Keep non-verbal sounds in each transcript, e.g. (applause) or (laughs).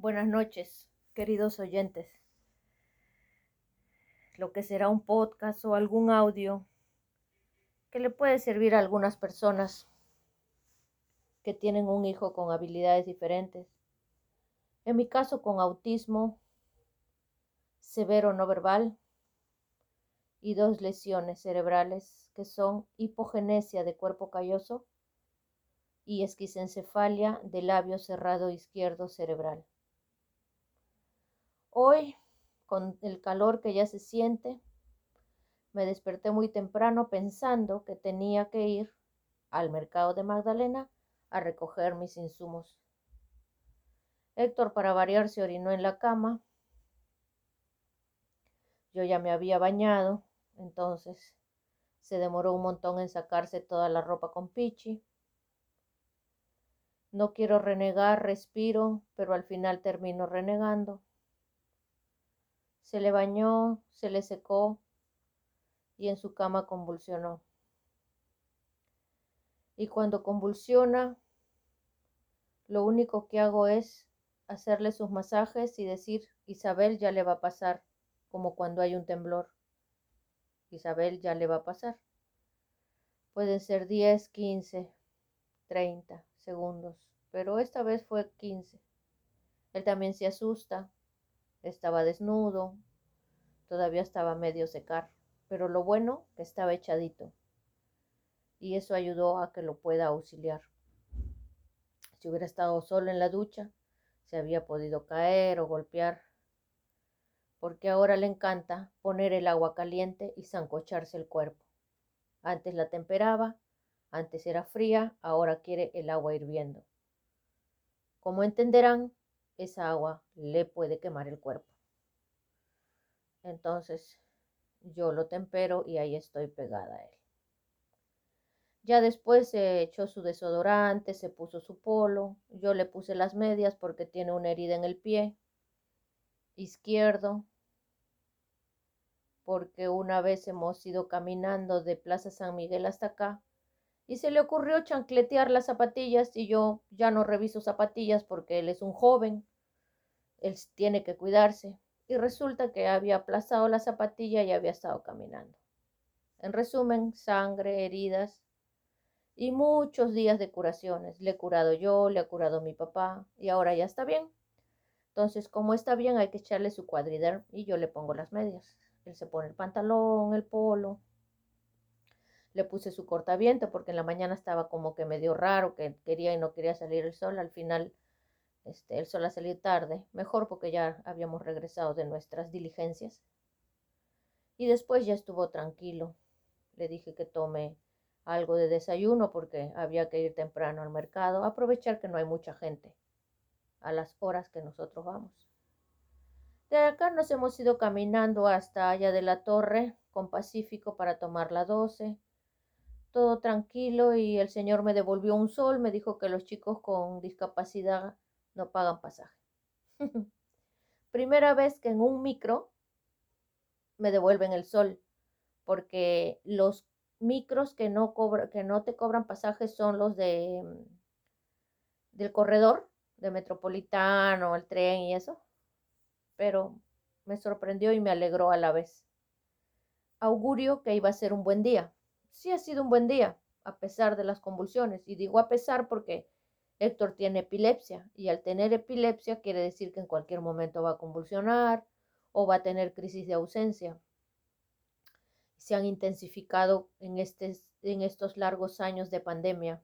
Buenas noches, queridos oyentes. Lo que será un podcast o algún audio que le puede servir a algunas personas que tienen un hijo con habilidades diferentes. En mi caso, con autismo severo no verbal y dos lesiones cerebrales que son hipogenesia de cuerpo calloso y esquisencefalia del labio cerrado izquierdo cerebral. Hoy, con el calor que ya se siente, me desperté muy temprano pensando que tenía que ir al mercado de Magdalena a recoger mis insumos. Héctor, para variar, se orinó en la cama. Yo ya me había bañado, entonces se demoró un montón en sacarse toda la ropa con Pichi. No quiero renegar, respiro, pero al final termino renegando. Se le bañó, se le secó y en su cama convulsionó. Y cuando convulsiona, lo único que hago es hacerle sus masajes y decir, Isabel ya le va a pasar, como cuando hay un temblor. Isabel ya le va a pasar. Pueden ser 10, 15, 30 segundos, pero esta vez fue 15. Él también se asusta, estaba desnudo, todavía estaba medio secar, pero lo bueno que estaba echadito. Y eso ayudó a que lo pueda auxiliar. Si hubiera estado solo en la ducha, se había podido caer o golpear, porque ahora le encanta poner el agua caliente y zancocharse el cuerpo. Antes la temperaba, antes era fría, ahora quiere el agua hirviendo. Como entenderán, esa agua le puede quemar el cuerpo. Entonces yo lo tempero y ahí estoy pegada a él. Ya después se echó su desodorante, se puso su polo, yo le puse las medias porque tiene una herida en el pie izquierdo, porque una vez hemos ido caminando de Plaza San Miguel hasta acá y se le ocurrió chancletear las zapatillas y yo ya no reviso zapatillas porque él es un joven, él tiene que cuidarse y resulta que había aplazado la zapatilla y había estado caminando. En resumen, sangre, heridas y muchos días de curaciones. Le he curado yo, le ha curado mi papá y ahora ya está bien. Entonces, como está bien, hay que echarle su cuadrider y yo le pongo las medias. Él se pone el pantalón, el polo, le puse su cortaviento porque en la mañana estaba como que medio raro, que quería y no quería salir el sol. Al final este, el sol ha salido tarde, mejor porque ya habíamos regresado de nuestras diligencias. Y después ya estuvo tranquilo. Le dije que tome algo de desayuno porque había que ir temprano al mercado, aprovechar que no hay mucha gente a las horas que nosotros vamos. De acá nos hemos ido caminando hasta allá de la torre con Pacífico para tomar la 12 todo tranquilo y el señor me devolvió un sol, me dijo que los chicos con discapacidad no pagan pasaje. (laughs) Primera vez que en un micro me devuelven el sol, porque los micros que no, que no te cobran pasajes son los de del corredor de metropolitano, el tren y eso. Pero me sorprendió y me alegró a la vez. Augurio que iba a ser un buen día sí ha sido un buen día, a pesar de las convulsiones. Y digo a pesar porque Héctor tiene epilepsia y al tener epilepsia quiere decir que en cualquier momento va a convulsionar o va a tener crisis de ausencia. Se han intensificado en, estos largos años de pandemia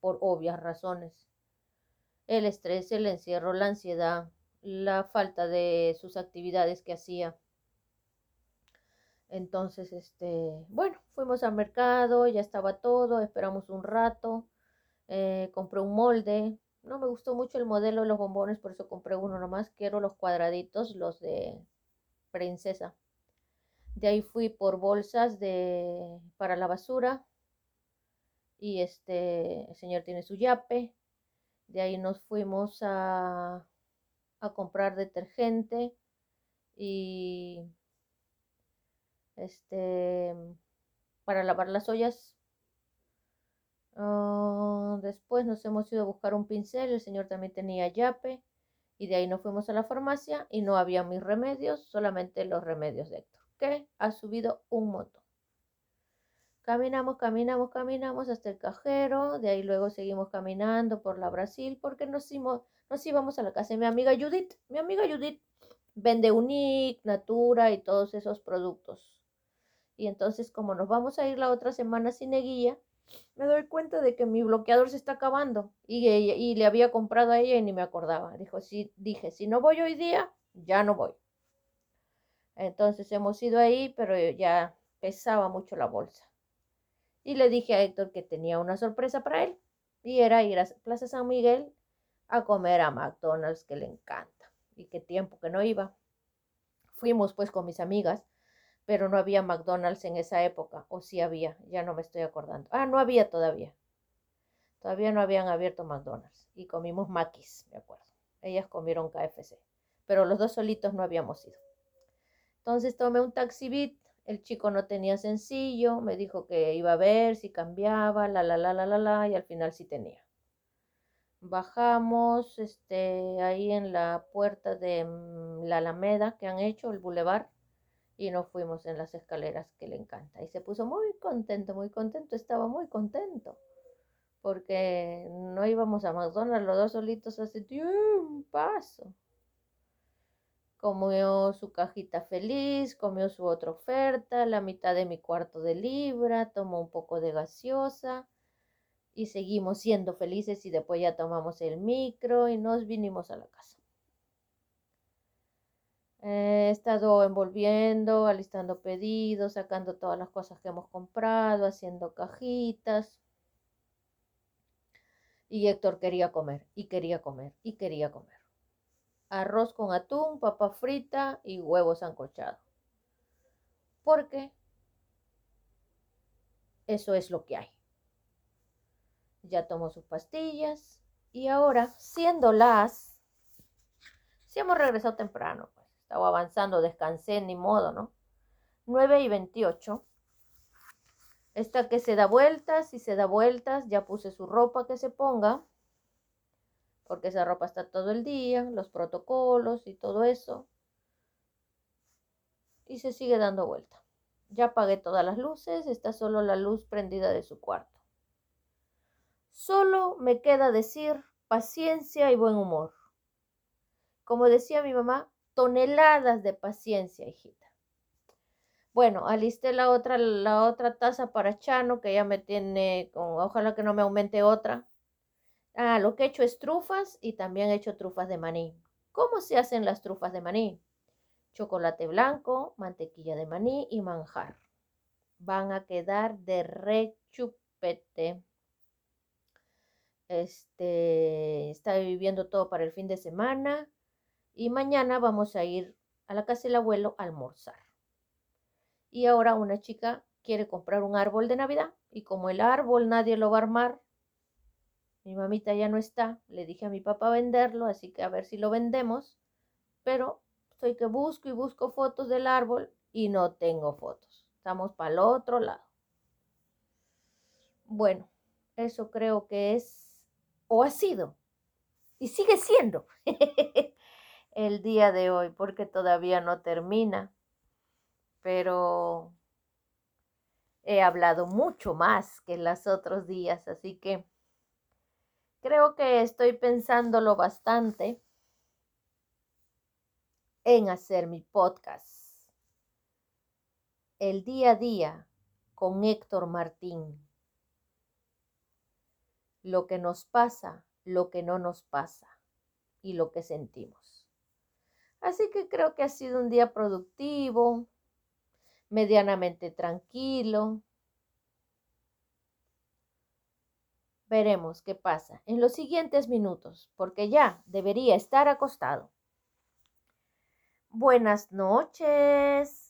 por obvias razones. El estrés, el encierro, la ansiedad, la falta de sus actividades que hacía entonces, este, bueno, fuimos al mercado, ya estaba todo, esperamos un rato, eh, compré un molde, no me gustó mucho el modelo de los bombones, por eso compré uno nomás, quiero los cuadraditos, los de princesa. De ahí fui por bolsas de, para la basura y este, el señor tiene su yape. De ahí nos fuimos a, a comprar detergente y este, para lavar las ollas. Ah, después nos hemos ido a buscar un pincel, el señor también tenía yape Y de ahí nos fuimos a la farmacia y no había mis remedios, solamente los remedios de Héctor, que ha subido un montón. Caminamos, caminamos, caminamos hasta el cajero, de ahí luego seguimos caminando por la Brasil porque nos, nos íbamos a la casa de mi amiga Judith. Mi amiga Judith vende Unique, Natura y todos esos productos. Y entonces como nos vamos a ir la otra semana sin neguilla, me doy cuenta de que mi bloqueador se está acabando y, y, le había comprado a ella y ni me acordaba. Dijo, sí, dije, si no voy hoy día, ya no voy. Entonces hemos ido ahí, pero ya pesaba mucho la bolsa y le dije a Héctor que tenía una sorpresa para él y era ir a Plaza San Miguel a comer a McDonald's que le encanta y qué tiempo que no iba. Fuimos pues con mis amigas, pero no había McDonald's en esa época, o sí había, ya no me estoy acordando. Ah, no había todavía. Todavía no habían abierto McDonald's y comimos Maquis, me acuerdo. Ellas comieron KFC, pero los dos solitos no habíamos ido. Entonces tomé un taxi beat el chico no tenía sencillo, me dijo que iba a ver si cambiaba, la, la, la, la, la, la, y al final sí tenía. Bajamos este, ahí en la puerta de mm, la Alameda que han hecho, el bulevar, y nos fuimos en las escaleras que le encanta. Y se puso muy contento, muy contento, estaba muy contento, porque no íbamos a McDonald's los dos solitos hace un paso comió su cajita feliz, comió su otra oferta, la mitad de mi cuarto de libra, tomó un poco de gaseosa y seguimos siendo felices y después ya tomamos el micro y nos vinimos a la casa. He estado envolviendo, alistando pedidos, sacando todas las cosas que hemos comprado, haciendo cajitas. Y Héctor quería comer, y quería comer, y quería comer arroz con atún, papa frita y huevos sancochado. Porque eso es lo que hay. Ya tomó sus pastillas y ahora, siendo las, si hemos regresado temprano, pues estaba avanzando, descansé, ni modo, ¿no? 9 y 28. Esta que se da vueltas y se da vueltas, ya puse su ropa que se ponga porque esa ropa está todo el día, los protocolos y todo eso. Y se sigue dando vuelta. Ya apagué todas las luces, está solo la luz prendida de su cuarto. Solo me queda decir paciencia y buen humor. Como decía mi mamá, toneladas de paciencia, hijita. Bueno, alisté la otra, la otra taza para Chano, que ya me tiene, con, ojalá que no me aumente otra, Ah, lo que he hecho es trufas y también he hecho trufas de maní. ¿Cómo se hacen las trufas de maní? Chocolate blanco, mantequilla de maní y manjar. Van a quedar de rechupete. Este, está viviendo todo para el fin de semana y mañana vamos a ir a la casa del abuelo a almorzar. Y ahora una chica quiere comprar un árbol de Navidad y como el árbol nadie lo va a armar, mi mamita ya no está, le dije a mi papá venderlo, así que a ver si lo vendemos, pero estoy que busco y busco fotos del árbol y no tengo fotos. Estamos para el otro lado. Bueno, eso creo que es o ha sido y sigue siendo (laughs) el día de hoy porque todavía no termina, pero he hablado mucho más que los otros días, así que Creo que estoy pensándolo bastante en hacer mi podcast. El día a día con Héctor Martín. Lo que nos pasa, lo que no nos pasa y lo que sentimos. Así que creo que ha sido un día productivo, medianamente tranquilo, Veremos qué pasa en los siguientes minutos, porque ya debería estar acostado. Buenas noches.